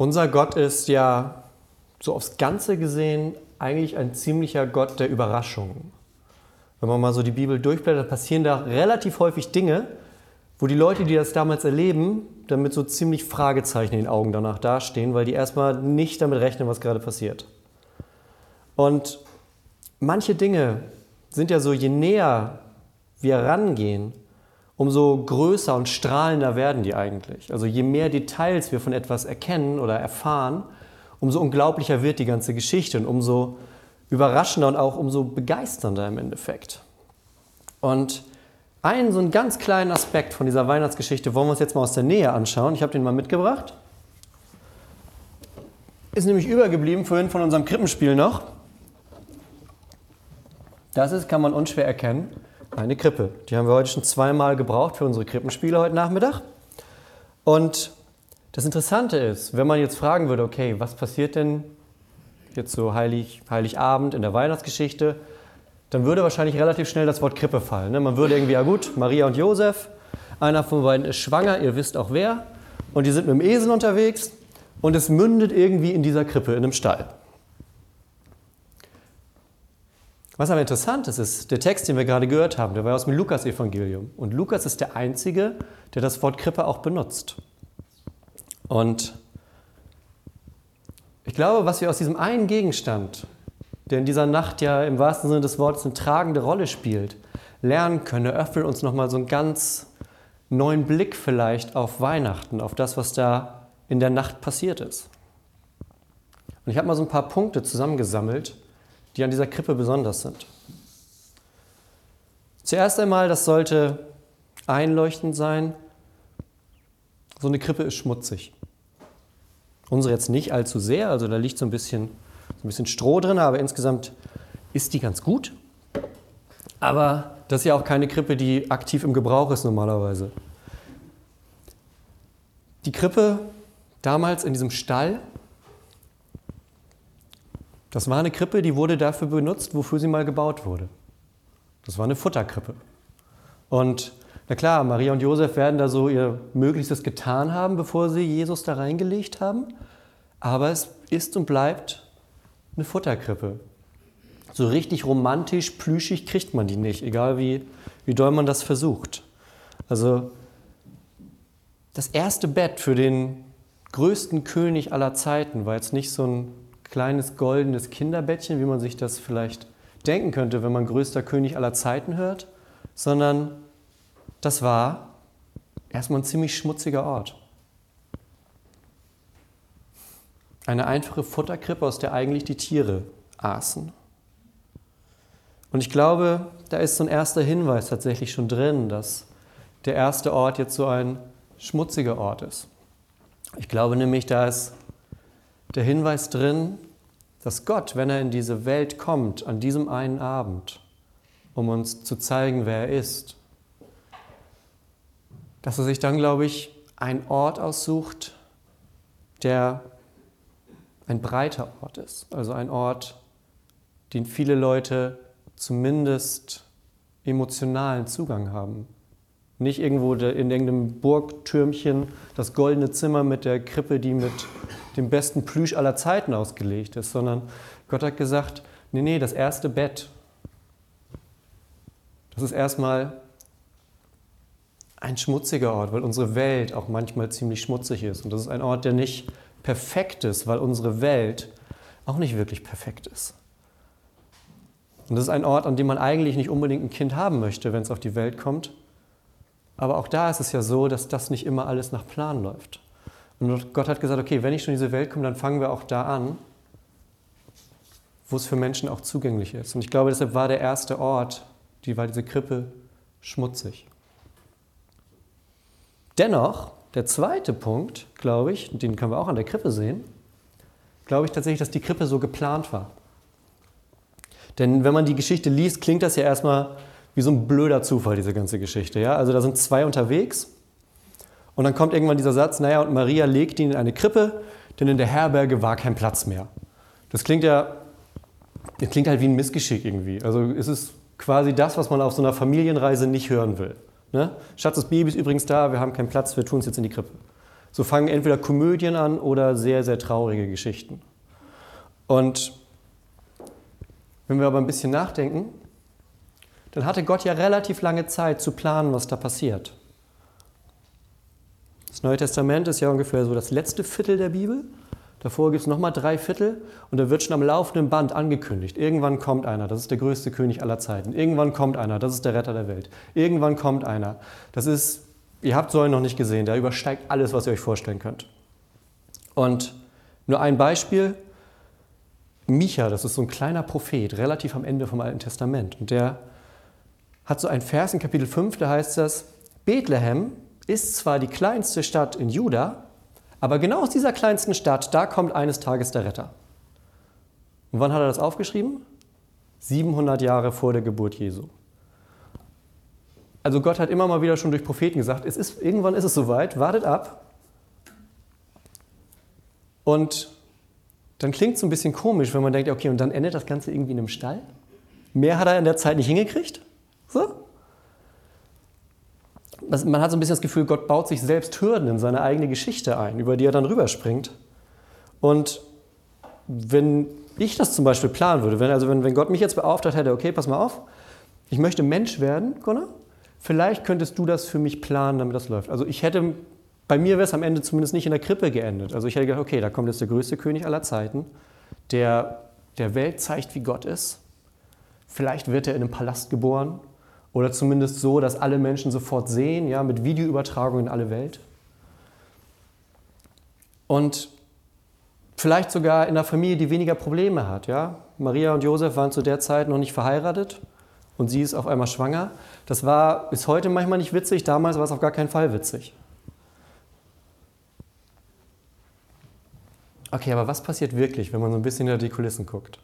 Unser Gott ist ja so aufs Ganze gesehen eigentlich ein ziemlicher Gott der Überraschungen. Wenn man mal so die Bibel durchblättert, passieren da relativ häufig Dinge, wo die Leute, die das damals erleben, damit so ziemlich Fragezeichen in den Augen danach dastehen, weil die erstmal nicht damit rechnen, was gerade passiert. Und manche Dinge sind ja so, je näher wir rangehen, umso größer und strahlender werden die eigentlich. Also je mehr Details wir von etwas erkennen oder erfahren, umso unglaublicher wird die ganze Geschichte und umso überraschender und auch umso begeisternder im Endeffekt. Und einen so einen ganz kleinen Aspekt von dieser Weihnachtsgeschichte wollen wir uns jetzt mal aus der Nähe anschauen. Ich habe den mal mitgebracht. Ist nämlich übergeblieben vorhin von unserem Krippenspiel noch. Das ist, kann man unschwer erkennen, eine Krippe. Die haben wir heute schon zweimal gebraucht für unsere Krippenspiele heute Nachmittag. Und das Interessante ist, wenn man jetzt fragen würde, okay, was passiert denn jetzt so Heilig, Heiligabend in der Weihnachtsgeschichte, dann würde wahrscheinlich relativ schnell das Wort Krippe fallen. Ne? Man würde irgendwie, ja gut, Maria und Josef, einer von beiden ist schwanger, ihr wisst auch wer, und die sind mit dem Esel unterwegs und es mündet irgendwie in dieser Krippe, in einem Stall. Was aber interessant ist, ist der Text, den wir gerade gehört haben, der war aus dem Lukas-Evangelium. Und Lukas ist der Einzige, der das Wort Krippe auch benutzt. Und ich glaube, was wir aus diesem einen Gegenstand, der in dieser Nacht ja im wahrsten Sinne des Wortes eine tragende Rolle spielt, lernen können, eröffnet uns nochmal so einen ganz neuen Blick vielleicht auf Weihnachten, auf das, was da in der Nacht passiert ist. Und ich habe mal so ein paar Punkte zusammengesammelt, die an dieser Krippe besonders sind. Zuerst einmal, das sollte einleuchtend sein, so eine Krippe ist schmutzig. Unsere jetzt nicht allzu sehr, also da liegt so ein bisschen, so ein bisschen Stroh drin, aber insgesamt ist die ganz gut. Aber das ist ja auch keine Krippe, die aktiv im Gebrauch ist normalerweise. Die Krippe damals in diesem Stall, das war eine Krippe, die wurde dafür benutzt, wofür sie mal gebaut wurde. Das war eine Futterkrippe. Und na klar, Maria und Josef werden da so ihr Möglichstes getan haben, bevor sie Jesus da reingelegt haben. Aber es ist und bleibt eine Futterkrippe. So richtig romantisch, plüschig kriegt man die nicht, egal wie, wie doll man das versucht. Also das erste Bett für den größten König aller Zeiten war jetzt nicht so ein kleines goldenes Kinderbettchen, wie man sich das vielleicht denken könnte, wenn man größter König aller Zeiten hört, sondern das war erstmal ein ziemlich schmutziger Ort. Eine einfache Futterkrippe, aus der eigentlich die Tiere aßen. Und ich glaube, da ist so ein erster Hinweis tatsächlich schon drin, dass der erste Ort jetzt so ein schmutziger Ort ist. Ich glaube nämlich, da ist der Hinweis drin, dass Gott, wenn er in diese Welt kommt, an diesem einen Abend, um uns zu zeigen, wer er ist, dass er sich dann, glaube ich, einen Ort aussucht, der ein breiter Ort ist. Also ein Ort, den viele Leute zumindest emotionalen Zugang haben. Nicht irgendwo in irgendeinem Burgtürmchen das goldene Zimmer mit der Krippe, die mit dem besten Plüsch aller Zeiten ausgelegt ist, sondern Gott hat gesagt, nee, nee, das erste Bett, das ist erstmal ein schmutziger Ort, weil unsere Welt auch manchmal ziemlich schmutzig ist. Und das ist ein Ort, der nicht perfekt ist, weil unsere Welt auch nicht wirklich perfekt ist. Und das ist ein Ort, an dem man eigentlich nicht unbedingt ein Kind haben möchte, wenn es auf die Welt kommt. Aber auch da ist es ja so, dass das nicht immer alles nach Plan läuft. Und Gott hat gesagt, okay, wenn ich schon in diese Welt komme, dann fangen wir auch da an, wo es für Menschen auch zugänglich ist. Und ich glaube, deshalb war der erste Ort, die war diese Krippe schmutzig. Dennoch, der zweite Punkt, glaube ich, den können wir auch an der Krippe sehen, glaube ich tatsächlich, dass die Krippe so geplant war. Denn wenn man die Geschichte liest, klingt das ja erstmal wie so ein blöder Zufall, diese ganze Geschichte. Ja? Also da sind zwei unterwegs und dann kommt irgendwann dieser Satz, naja, und Maria legt ihn in eine Krippe, denn in der Herberge war kein Platz mehr. Das klingt ja, das klingt halt wie ein Missgeschick irgendwie. Also es ist quasi das, was man auf so einer Familienreise nicht hören will. Ne? Schatz, das Baby ist übrigens da, wir haben keinen Platz, wir tun es jetzt in die Krippe. So fangen entweder Komödien an oder sehr, sehr traurige Geschichten. Und wenn wir aber ein bisschen nachdenken, dann hatte Gott ja relativ lange Zeit zu planen, was da passiert. Das Neue Testament ist ja ungefähr so das letzte Viertel der Bibel. Davor gibt es nochmal drei Viertel und da wird schon am laufenden Band angekündigt. Irgendwann kommt einer, das ist der größte König aller Zeiten. Irgendwann kommt einer, das ist der Retter der Welt. Irgendwann kommt einer. Das ist, ihr habt einen noch nicht gesehen, der übersteigt alles, was ihr euch vorstellen könnt. Und nur ein Beispiel. Micha, das ist so ein kleiner Prophet, relativ am Ende vom Alten Testament. Und der hat so ein Vers in Kapitel 5, da heißt das, Bethlehem ist zwar die kleinste Stadt in Juda, aber genau aus dieser kleinsten Stadt, da kommt eines Tages der Retter. Und wann hat er das aufgeschrieben? 700 Jahre vor der Geburt Jesu. Also Gott hat immer mal wieder schon durch Propheten gesagt, es ist, irgendwann ist es soweit, wartet ab. Und dann klingt es ein bisschen komisch, wenn man denkt, okay, und dann endet das Ganze irgendwie in einem Stall? Mehr hat er in der Zeit nicht hingekriegt? So? man hat so ein bisschen das Gefühl, Gott baut sich selbst Hürden in seine eigene Geschichte ein, über die er dann rüberspringt. Und wenn ich das zum Beispiel planen würde, wenn, also wenn, wenn Gott mich jetzt beauftragt hätte, okay, pass mal auf, ich möchte Mensch werden, Gunnar, vielleicht könntest du das für mich planen, damit das läuft. Also ich hätte, bei mir wäre es am Ende zumindest nicht in der Krippe geendet. Also ich hätte gedacht, okay, da kommt jetzt der größte König aller Zeiten, der der Welt zeigt, wie Gott ist. Vielleicht wird er in einem Palast geboren, oder zumindest so, dass alle Menschen sofort sehen, ja, mit Videoübertragung in alle Welt. Und vielleicht sogar in einer Familie, die weniger Probleme hat. Ja? Maria und Josef waren zu der Zeit noch nicht verheiratet und sie ist auf einmal schwanger. Das war bis heute manchmal nicht witzig, damals war es auf gar keinen Fall witzig. Okay, aber was passiert wirklich, wenn man so ein bisschen hinter die Kulissen guckt?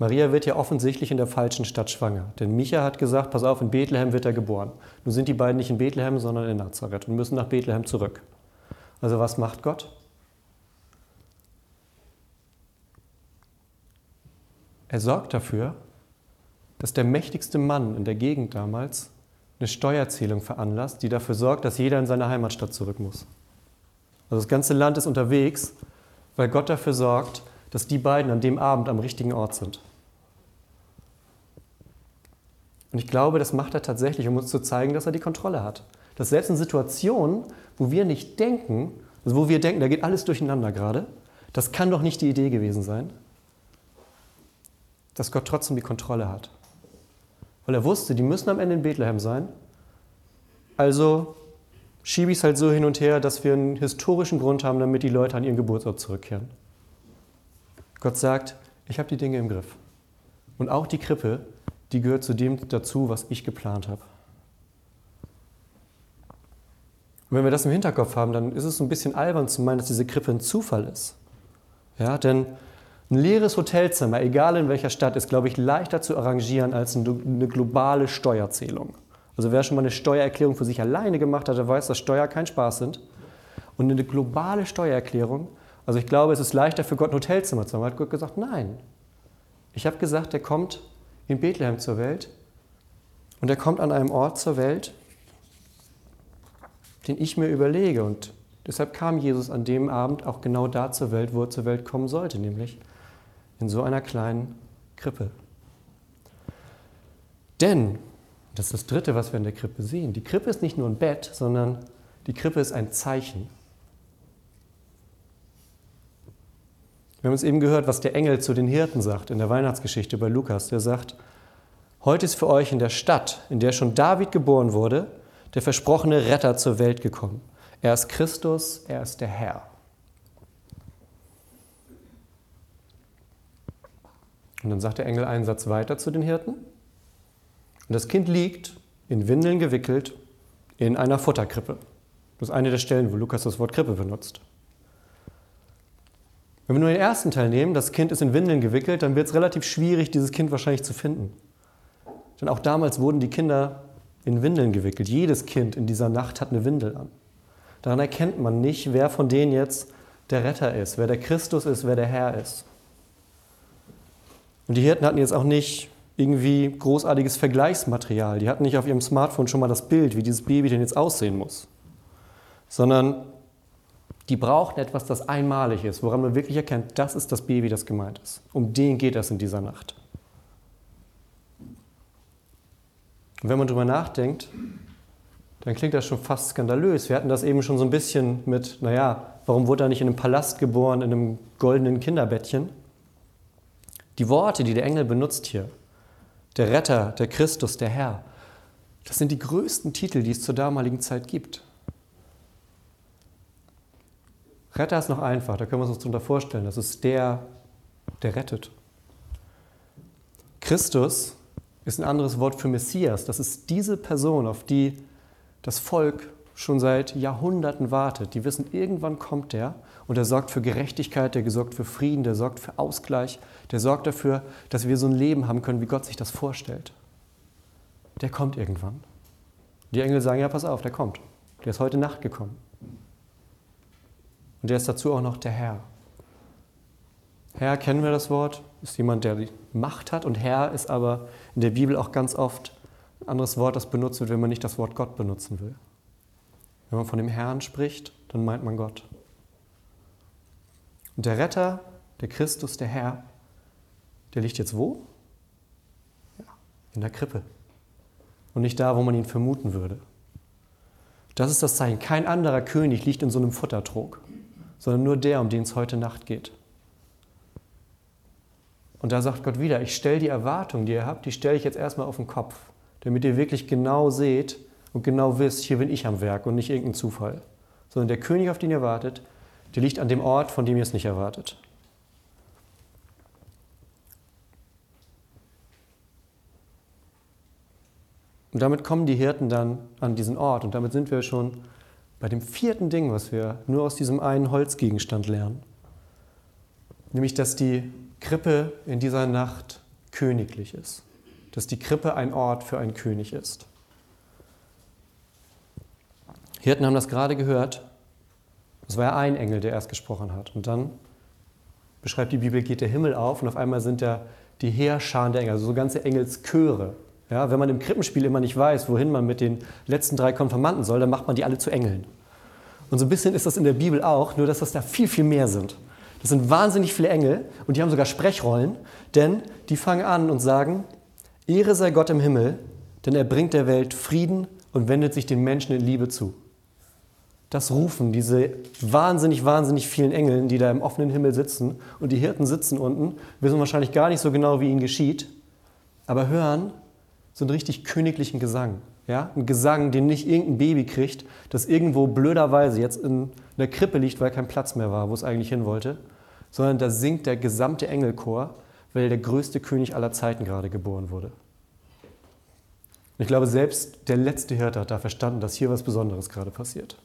Maria wird ja offensichtlich in der falschen Stadt schwanger. Denn Micha hat gesagt, pass auf, in Bethlehem wird er geboren. Nun sind die beiden nicht in Bethlehem, sondern in Nazareth und müssen nach Bethlehem zurück. Also was macht Gott? Er sorgt dafür, dass der mächtigste Mann in der Gegend damals eine Steuerzählung veranlasst, die dafür sorgt, dass jeder in seine Heimatstadt zurück muss. Also das ganze Land ist unterwegs, weil Gott dafür sorgt, dass die beiden an dem Abend am richtigen Ort sind. Und ich glaube, das macht er tatsächlich, um uns zu zeigen, dass er die Kontrolle hat. Dass selbst in Situationen, wo wir nicht denken, also wo wir denken, da geht alles durcheinander gerade, das kann doch nicht die Idee gewesen sein, dass Gott trotzdem die Kontrolle hat. Weil er wusste, die müssen am Ende in Bethlehem sein. Also schiebe ich es halt so hin und her, dass wir einen historischen Grund haben, damit die Leute an ihren Geburtsort zurückkehren. Gott sagt, ich habe die Dinge im Griff. Und auch die Krippe die gehört zu dem dazu, was ich geplant habe. Und wenn wir das im Hinterkopf haben, dann ist es ein bisschen albern zu meinen, dass diese Krippe ein Zufall ist. Ja, denn ein leeres Hotelzimmer, egal in welcher Stadt, ist, glaube ich, leichter zu arrangieren als eine globale Steuerzählung. Also wer schon mal eine Steuererklärung für sich alleine gemacht hat, der weiß, dass Steuer kein Spaß sind. Und eine globale Steuererklärung, also ich glaube, es ist leichter für Gott ein Hotelzimmer zu haben. Hat Gott gesagt, nein. Ich habe gesagt, der kommt in Bethlehem zur Welt. Und er kommt an einem Ort zur Welt, den ich mir überlege. Und deshalb kam Jesus an dem Abend auch genau da zur Welt, wo er zur Welt kommen sollte, nämlich in so einer kleinen Krippe. Denn, das ist das Dritte, was wir in der Krippe sehen, die Krippe ist nicht nur ein Bett, sondern die Krippe ist ein Zeichen. Wir haben es eben gehört, was der Engel zu den Hirten sagt in der Weihnachtsgeschichte bei Lukas. Der sagt, heute ist für euch in der Stadt, in der schon David geboren wurde, der versprochene Retter zur Welt gekommen. Er ist Christus, er ist der Herr. Und dann sagt der Engel einen Satz weiter zu den Hirten. Und das Kind liegt in Windeln gewickelt in einer Futterkrippe. Das ist eine der Stellen, wo Lukas das Wort Krippe benutzt. Wenn wir nur den ersten Teil nehmen, das Kind ist in Windeln gewickelt, dann wird es relativ schwierig, dieses Kind wahrscheinlich zu finden. Denn auch damals wurden die Kinder in Windeln gewickelt. Jedes Kind in dieser Nacht hat eine Windel an. Daran erkennt man nicht, wer von denen jetzt der Retter ist, wer der Christus ist, wer der Herr ist. Und die Hirten hatten jetzt auch nicht irgendwie großartiges Vergleichsmaterial. Die hatten nicht auf ihrem Smartphone schon mal das Bild, wie dieses Baby denn jetzt aussehen muss. sondern die brauchen etwas, das einmalig ist, woran man wirklich erkennt, das ist das Baby, das gemeint ist. Um den geht es in dieser Nacht. Und wenn man darüber nachdenkt, dann klingt das schon fast skandalös. Wir hatten das eben schon so ein bisschen mit, naja, warum wurde er nicht in einem Palast geboren, in einem goldenen Kinderbettchen? Die Worte, die der Engel benutzt hier, der Retter, der Christus, der Herr, das sind die größten Titel, die es zur damaligen Zeit gibt. Retter ist noch einfach, da können wir uns darunter vorstellen. Das ist der, der rettet. Christus ist ein anderes Wort für Messias. Das ist diese Person, auf die das Volk schon seit Jahrhunderten wartet. Die wissen, irgendwann kommt der und der sorgt für Gerechtigkeit, der sorgt für Frieden, der sorgt für Ausgleich, der sorgt dafür, dass wir so ein Leben haben können, wie Gott sich das vorstellt. Der kommt irgendwann. Die Engel sagen, ja, pass auf, der kommt. Der ist heute Nacht gekommen. Und der ist dazu auch noch der Herr. Herr kennen wir das Wort, ist jemand, der die Macht hat und Herr ist aber in der Bibel auch ganz oft ein anderes Wort, das benutzt wird, wenn man nicht das Wort Gott benutzen will. Wenn man von dem Herrn spricht, dann meint man Gott. Und der Retter, der Christus, der Herr, der liegt jetzt wo? Ja, in der Krippe. Und nicht da, wo man ihn vermuten würde. Das ist das Zeichen. Kein anderer König liegt in so einem Futtertrog, sondern nur der, um den es heute Nacht geht. Und da sagt Gott wieder, ich stelle die Erwartung, die ihr habt, die stelle ich jetzt erstmal auf den Kopf, damit ihr wirklich genau seht und genau wisst, hier bin ich am Werk und nicht irgendein Zufall. Sondern der König, auf den ihr wartet, der liegt an dem Ort, von dem ihr es nicht erwartet. Und damit kommen die Hirten dann an diesen Ort. Und damit sind wir schon bei dem vierten Ding, was wir nur aus diesem einen Holzgegenstand lernen. Nämlich, dass die Krippe in dieser Nacht königlich ist. Dass die Krippe ein Ort für einen König ist. Hirten haben das gerade gehört. Es war ja ein Engel, der erst gesprochen hat. Und dann beschreibt die Bibel, geht der Himmel auf und auf einmal sind da die Heerscharen der Engel, also so ganze Engelschöre. Ja, wenn man im Krippenspiel immer nicht weiß, wohin man mit den letzten drei Konfirmanden soll, dann macht man die alle zu Engeln. Und so ein bisschen ist das in der Bibel auch, nur dass das da viel, viel mehr sind. Das sind wahnsinnig viele Engel und die haben sogar Sprechrollen, denn die fangen an und sagen, Ehre sei Gott im Himmel, denn er bringt der Welt Frieden und wendet sich den Menschen in Liebe zu. Das rufen diese wahnsinnig, wahnsinnig vielen Engeln, die da im offenen Himmel sitzen und die Hirten sitzen unten, wissen wahrscheinlich gar nicht so genau, wie ihnen geschieht, aber hören so einen richtig königlichen Gesang. Ja? Ein Gesang, den nicht irgendein Baby kriegt, das irgendwo blöderweise jetzt in der Krippe liegt, weil kein Platz mehr war, wo es eigentlich hin wollte, sondern da singt der gesamte Engelchor, weil der größte König aller Zeiten gerade geboren wurde. Und ich glaube, selbst der letzte Hirte hat da verstanden, dass hier was Besonderes gerade passiert.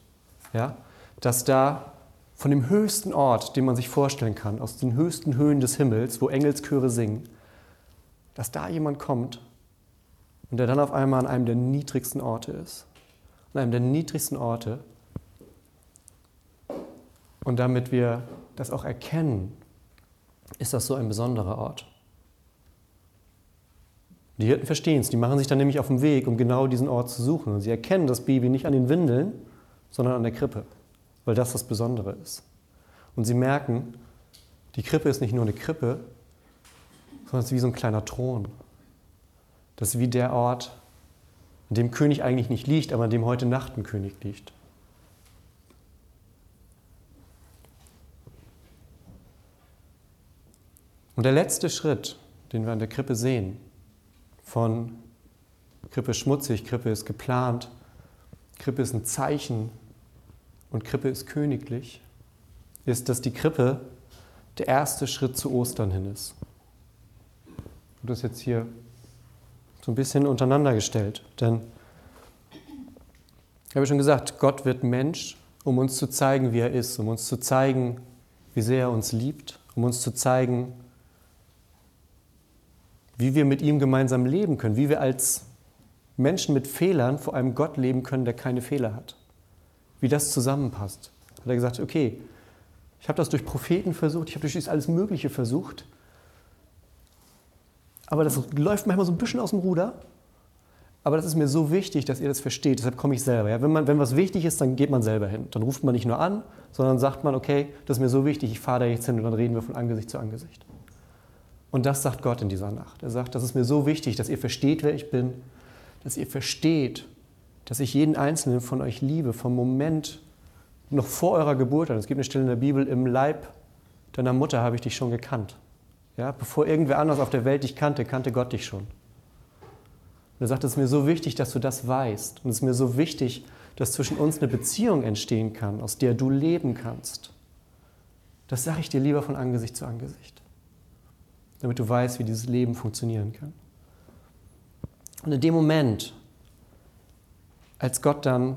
Ja? Dass da von dem höchsten Ort, den man sich vorstellen kann, aus den höchsten Höhen des Himmels, wo Engelschöre singen, dass da jemand kommt und der dann auf einmal an einem der niedrigsten Orte ist. An einem der niedrigsten Orte. Und damit wir das auch erkennen, ist das so ein besonderer Ort. Die Hirten verstehen es, die machen sich dann nämlich auf den Weg, um genau diesen Ort zu suchen. Und sie erkennen das Baby nicht an den Windeln, sondern an der Krippe, weil das das Besondere ist. Und sie merken, die Krippe ist nicht nur eine Krippe, sondern es ist wie so ein kleiner Thron. Das ist wie der Ort, an dem König eigentlich nicht liegt, aber an dem heute Nacht ein König liegt. Und der letzte Schritt, den wir an der Krippe sehen, von Krippe ist schmutzig, Krippe ist geplant, Krippe ist ein Zeichen und Krippe ist königlich, ist, dass die Krippe der erste Schritt zu Ostern hin ist. Und das jetzt hier so ein bisschen untereinander gestellt. Denn ich habe schon gesagt, Gott wird Mensch, um uns zu zeigen, wie er ist, um uns zu zeigen, wie sehr er uns liebt, um uns zu zeigen, wie wir mit ihm gemeinsam leben können, wie wir als Menschen mit Fehlern vor einem Gott leben können, der keine Fehler hat. Wie das zusammenpasst. Hat er gesagt, okay, ich habe das durch Propheten versucht, ich habe durch alles Mögliche versucht, aber das läuft manchmal so ein bisschen aus dem Ruder. aber das ist mir so wichtig, dass ihr das versteht. Deshalb komme ich selber. Ja? Wenn, man, wenn was wichtig ist, dann geht man selber hin. Dann ruft man nicht nur an, sondern sagt man, okay, das ist mir so wichtig, ich fahre da jetzt hin und dann reden wir von Angesicht zu Angesicht. Und das sagt Gott in dieser Nacht. Er sagt, das ist mir so wichtig, dass ihr versteht, wer ich bin, dass ihr versteht, dass ich jeden einzelnen von euch liebe, vom Moment noch vor eurer Geburt an. Es gibt eine Stelle in der Bibel, im Leib deiner Mutter habe ich dich schon gekannt. Ja, bevor irgendwer anders auf der Welt dich kannte, kannte Gott dich schon. Und er sagt, es ist mir so wichtig, dass du das weißt. Und es ist mir so wichtig, dass zwischen uns eine Beziehung entstehen kann, aus der du leben kannst. Das sage ich dir lieber von Angesicht zu Angesicht, damit du weißt, wie dieses Leben funktionieren kann. Und in dem Moment, als Gott dann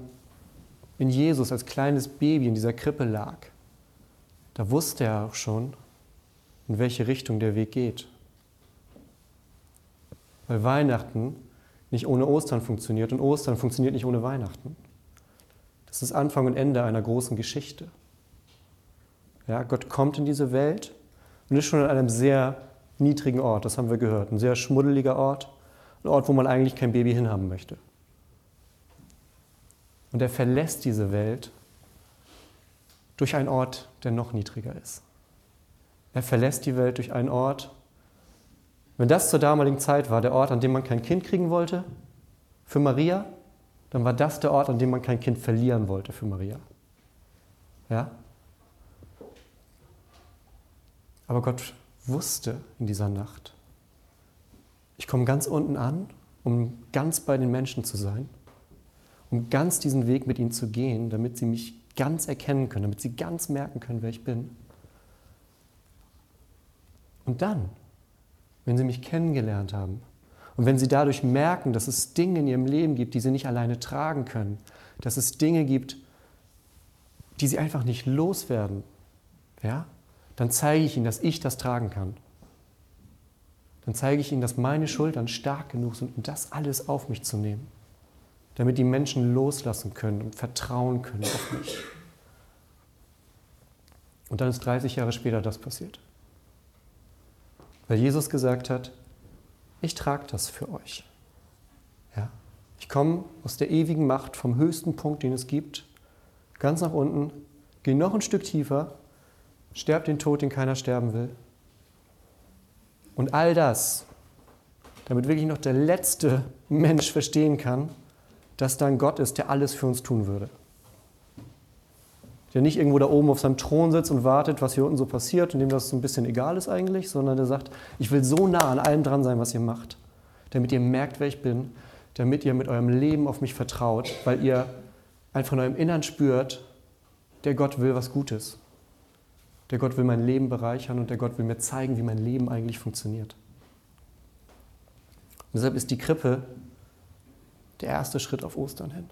in Jesus als kleines Baby in dieser Krippe lag, da wusste er auch schon, in welche Richtung der Weg geht. Weil Weihnachten nicht ohne Ostern funktioniert und Ostern funktioniert nicht ohne Weihnachten. Das ist Anfang und Ende einer großen Geschichte. Ja, Gott kommt in diese Welt und ist schon an einem sehr niedrigen Ort, das haben wir gehört, ein sehr schmuddeliger Ort, ein Ort, wo man eigentlich kein Baby hinhaben möchte. Und er verlässt diese Welt durch einen Ort, der noch niedriger ist. Er verlässt die Welt durch einen Ort, wenn das zur damaligen Zeit war, der Ort, an dem man kein Kind kriegen wollte, für Maria, dann war das der Ort, an dem man kein Kind verlieren wollte für Maria. Ja? Aber Gott wusste in dieser Nacht, ich komme ganz unten an, um ganz bei den Menschen zu sein, um ganz diesen Weg mit ihnen zu gehen, damit sie mich ganz erkennen können, damit sie ganz merken können, wer ich bin. Und dann wenn sie mich kennengelernt haben und wenn sie dadurch merken, dass es Dinge in ihrem Leben gibt, die sie nicht alleine tragen können, dass es Dinge gibt, die sie einfach nicht loswerden, ja, dann zeige ich ihnen, dass ich das tragen kann. Dann zeige ich ihnen, dass meine Schultern stark genug sind, um das alles auf mich zu nehmen, damit die Menschen loslassen können und vertrauen können auf mich. Und dann ist 30 Jahre später das passiert. Weil Jesus gesagt hat, ich trage das für euch. Ja? Ich komme aus der ewigen Macht vom höchsten Punkt, den es gibt, ganz nach unten, gehe noch ein Stück tiefer, sterbe den Tod, den keiner sterben will. Und all das, damit wirklich noch der letzte Mensch verstehen kann, dass da ein Gott ist, der alles für uns tun würde der nicht irgendwo da oben auf seinem Thron sitzt und wartet, was hier unten so passiert und dem das so ein bisschen egal ist eigentlich, sondern der sagt, ich will so nah an allem dran sein, was ihr macht, damit ihr merkt, wer ich bin, damit ihr mit eurem Leben auf mich vertraut, weil ihr einfach in eurem Innern spürt, der Gott will was Gutes. Der Gott will mein Leben bereichern und der Gott will mir zeigen, wie mein Leben eigentlich funktioniert. Und deshalb ist die Krippe der erste Schritt auf Ostern hin.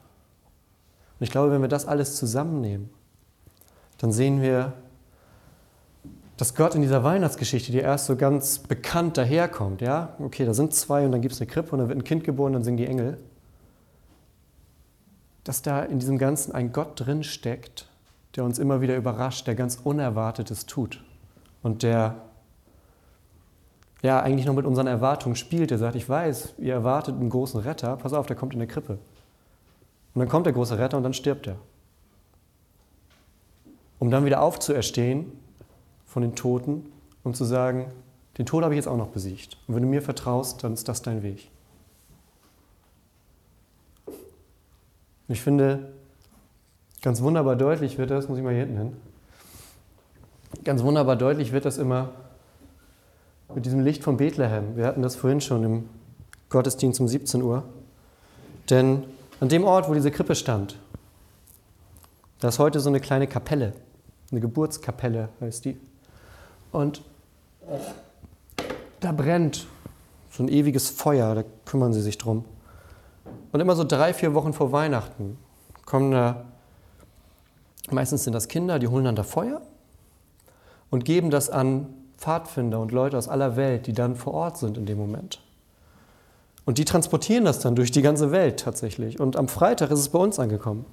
Und ich glaube, wenn wir das alles zusammennehmen, dann sehen wir, dass Gott in dieser Weihnachtsgeschichte, die erst so ganz bekannt daherkommt, ja, okay, da sind zwei und dann gibt es eine Krippe und dann wird ein Kind geboren, dann singen die Engel, dass da in diesem Ganzen ein Gott drin steckt, der uns immer wieder überrascht, der ganz Unerwartetes tut und der ja eigentlich noch mit unseren Erwartungen spielt. Der sagt, ich weiß, ihr erwartet einen großen Retter, pass auf, der kommt in der Krippe. Und dann kommt der große Retter und dann stirbt er um dann wieder aufzuerstehen von den Toten, um zu sagen, den Tod habe ich jetzt auch noch besiegt. Und wenn du mir vertraust, dann ist das dein Weg. Und ich finde, ganz wunderbar deutlich wird das, muss ich mal hier hinten hin, ganz wunderbar deutlich wird das immer mit diesem Licht von Bethlehem. Wir hatten das vorhin schon im Gottesdienst um 17 Uhr. Denn an dem Ort, wo diese Krippe stand, da ist heute so eine kleine Kapelle. Eine Geburtskapelle heißt die. Und da brennt so ein ewiges Feuer, da kümmern sie sich drum. Und immer so drei, vier Wochen vor Weihnachten kommen da, meistens sind das Kinder, die holen dann da Feuer und geben das an Pfadfinder und Leute aus aller Welt, die dann vor Ort sind in dem Moment. Und die transportieren das dann durch die ganze Welt tatsächlich. Und am Freitag ist es bei uns angekommen.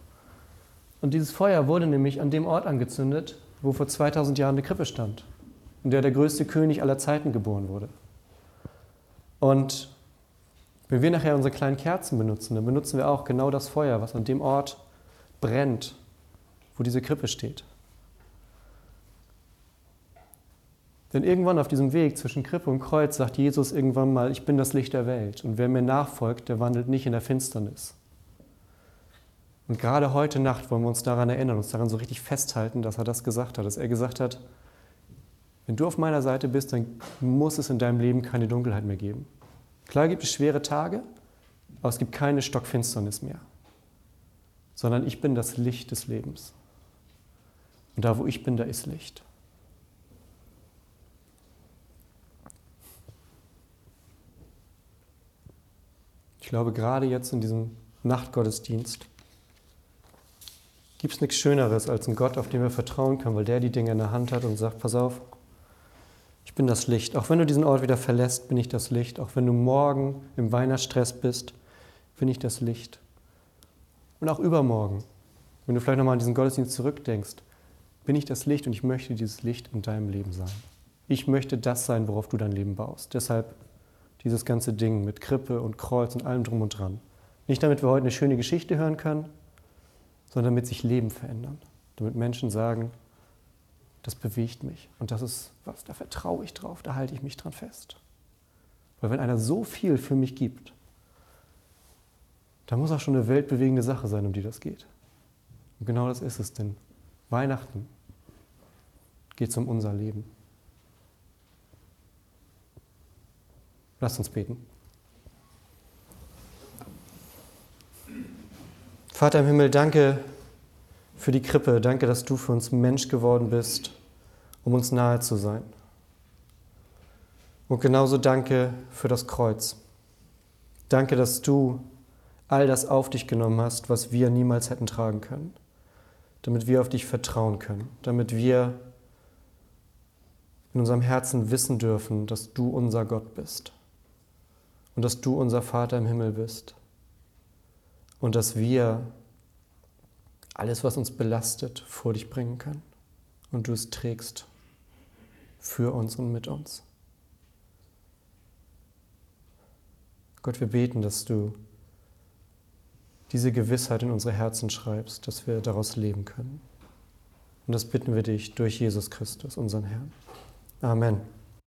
Und dieses Feuer wurde nämlich an dem Ort angezündet, wo vor 2000 Jahren eine Krippe stand, in der der größte König aller Zeiten geboren wurde. Und Wenn wir nachher unsere kleinen Kerzen benutzen, dann benutzen wir auch genau das Feuer, was an dem Ort brennt, wo diese Krippe steht. Denn irgendwann auf diesem Weg zwischen Krippe und Kreuz sagt Jesus irgendwann mal, ich bin das Licht der Welt. Und wer mir nachfolgt, der wandelt nicht in der Finsternis. Und gerade heute Nacht wollen wir uns daran erinnern, uns daran so richtig festhalten, dass er das gesagt hat, dass er gesagt hat, wenn du auf meiner Seite bist, dann muss es in deinem Leben keine Dunkelheit mehr geben. Klar gibt es schwere Tage, aber es gibt keine Stockfinsternis mehr, sondern ich bin das Licht des Lebens. Und da, wo ich bin, da ist Licht. Ich glaube, gerade jetzt in diesem Nachtgottesdienst gibt es nichts Schöneres als einen Gott, auf den wir vertrauen können, weil der die Dinge in der Hand hat und sagt, pass auf, ich bin das Licht. Auch wenn du diesen Ort wieder verlässt, bin ich das Licht. Auch wenn du morgen im Weihnachtsstress bist, bin ich das Licht. Und auch übermorgen, wenn du vielleicht nochmal an diesen Gottesdienst zurückdenkst, bin ich das Licht und ich möchte dieses Licht in deinem Leben sein. Ich möchte das sein, worauf du dein Leben baust. Deshalb dieses ganze Ding mit Krippe und Kreuz und allem drum und dran. Nicht damit wir heute eine schöne Geschichte hören können, sondern damit sich Leben verändern. Damit Menschen sagen, das bewegt mich. Und das ist was, da vertraue ich drauf, da halte ich mich dran fest. Weil wenn einer so viel für mich gibt, dann muss auch schon eine weltbewegende Sache sein, um die das geht. Und genau das ist es denn. Weihnachten geht es um unser Leben. Lasst uns beten. Vater im Himmel, danke für die Krippe. Danke, dass du für uns Mensch geworden bist, um uns nahe zu sein. Und genauso danke für das Kreuz. Danke, dass du all das auf dich genommen hast, was wir niemals hätten tragen können, damit wir auf dich vertrauen können, damit wir in unserem Herzen wissen dürfen, dass du unser Gott bist und dass du unser Vater im Himmel bist und dass wir alles, was uns belastet, vor dich bringen können und du es trägst für uns und mit uns. Gott, wir beten, dass du diese Gewissheit in unsere Herzen schreibst, dass wir daraus leben können. Und das bitten wir dich durch Jesus Christus, unseren Herrn. Amen.